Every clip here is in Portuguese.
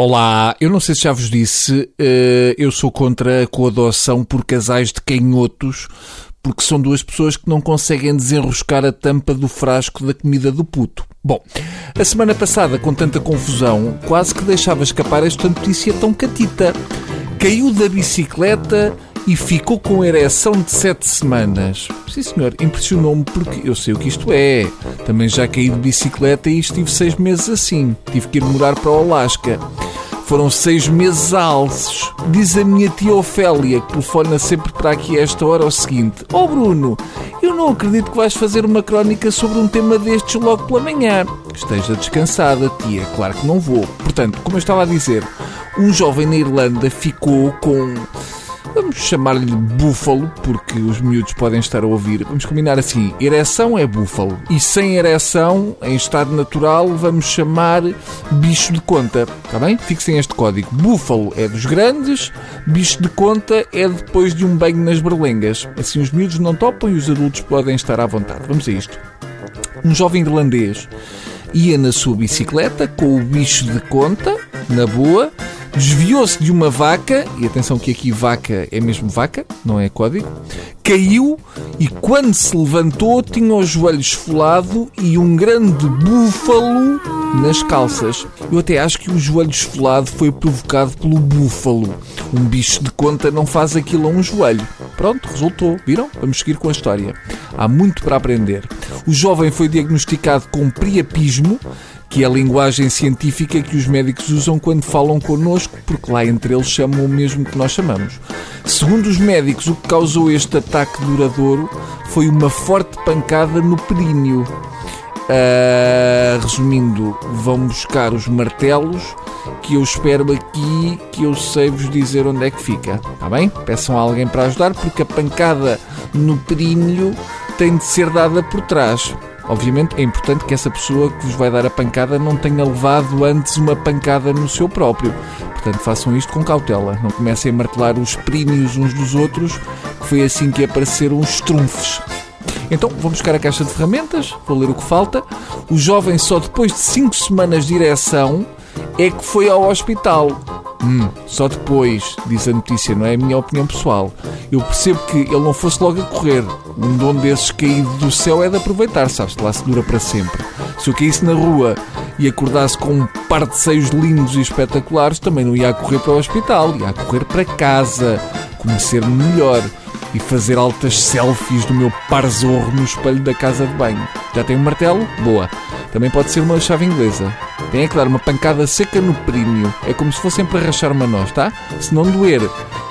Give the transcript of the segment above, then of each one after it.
Olá, eu não sei se já vos disse, eh, eu sou contra a coadoção por casais de canhotos, porque são duas pessoas que não conseguem desenroscar a tampa do frasco da comida do puto. Bom, a semana passada, com tanta confusão, quase que deixava escapar esta notícia tão catita. Caiu da bicicleta e ficou com ereção de sete semanas. Sim, senhor, impressionou-me porque eu sei o que isto é. Também já caí de bicicleta e estive seis meses assim. Tive que ir morar para o Alasca. Foram seis meses alces. Diz a minha tia Ofélia, que telefona sempre para aqui a esta hora, o seguinte: Ó oh Bruno, eu não acredito que vais fazer uma crónica sobre um tema destes logo pela manhã. Esteja descansada, tia. Claro que não vou. Portanto, como eu estava a dizer, um jovem na Irlanda ficou com Vamos chamar-lhe búfalo, porque os miúdos podem estar a ouvir. Vamos combinar assim: ereção é búfalo. E sem ereção, em estado natural, vamos chamar bicho de conta. Está bem? Fixem este código. Búfalo é dos grandes, bicho de conta é depois de um banho nas berlengas. Assim os miúdos não topam e os adultos podem estar à vontade. Vamos a isto. Um jovem irlandês ia na sua bicicleta com o bicho de conta, na boa, desviou-se de uma vaca, e atenção que aqui vaca é mesmo vaca, não é código, caiu e quando se levantou tinha os joelhos esfolado e um grande búfalo nas calças. Eu até acho que o joelho esfolado foi provocado pelo búfalo. Um bicho de conta não faz aquilo a um joelho. Pronto, resultou. Viram? Vamos seguir com a história. Há muito para aprender. O jovem foi diagnosticado com priapismo, que é a linguagem científica que os médicos usam quando falam connosco, porque lá entre eles chamam o mesmo que nós chamamos. Segundo os médicos, o que causou este ataque duradouro foi uma forte pancada no períneo. Uh, resumindo, vão buscar os martelos que eu espero aqui que eu sei vos dizer onde é que fica. Está bem? Peçam a alguém para ajudar porque a pancada no períneo tem de ser dada por trás. Obviamente é importante que essa pessoa que vos vai dar a pancada não tenha levado antes uma pancada no seu próprio. Portanto, façam isto com cautela. Não comecem a martelar os prímios uns dos outros, que foi assim que apareceram os trunfos. Então, vou buscar a caixa de ferramentas, vou ler o que falta. O jovem, só depois de 5 semanas de direção, é que foi ao hospital. Hum, só depois, diz a notícia, não é a minha opinião pessoal. Eu percebo que ele não fosse logo a correr. Um dom desses caído do céu é de aproveitar, sabes? Lá se dura para sempre. Se eu caísse na rua e acordasse com um par de seios lindos e espetaculares, também não ia a correr para o hospital, ia a correr para casa, conhecer-me melhor e fazer altas selfies do meu parzorro no espelho da casa de banho. Já tem um martelo? Boa. Também pode ser uma chave inglesa. Tem é que dar uma pancada seca no prêmio. É como se fossem para rachar uma noz, tá? Se não doer,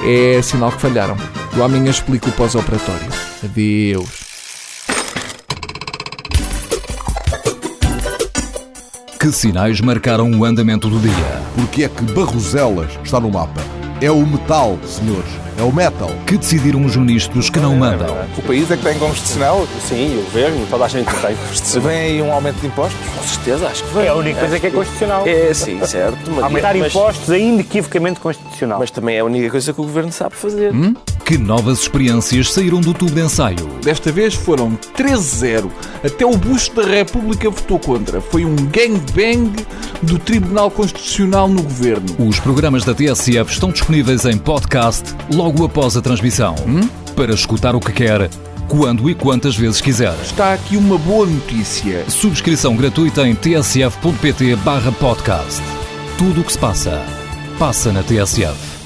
é sinal que falharam. Eu amanhã explico o pós-operatório. Adeus. Que sinais marcaram o andamento do dia? Porque é que Barroselas está no mapa? É o metal, senhores. É o metal. Que decidiram os ministros que não mandam? O país é que tem constitucional? Sim, o governo, toda a gente tem constitucional. Vem aí um aumento de impostos? Com certeza, acho que vem. É a única coisa que é constitucional. É, sim, certo. Mas, Aumentar mas, impostos é inequivocamente constitucional. Mas também é a única coisa que o governo sabe fazer. Hum? Que novas experiências saíram do tubo de ensaio? Desta vez foram 13-0. Até o busto da República votou contra. Foi um gangbang do Tribunal Constitucional no governo. Os programas da TSF estão disponíveis em podcast logo após a transmissão. Hum? Para escutar o que quer, quando e quantas vezes quiser. Está aqui uma boa notícia. Subscrição gratuita em tsf.pt/podcast. Tudo o que se passa, passa na TSF.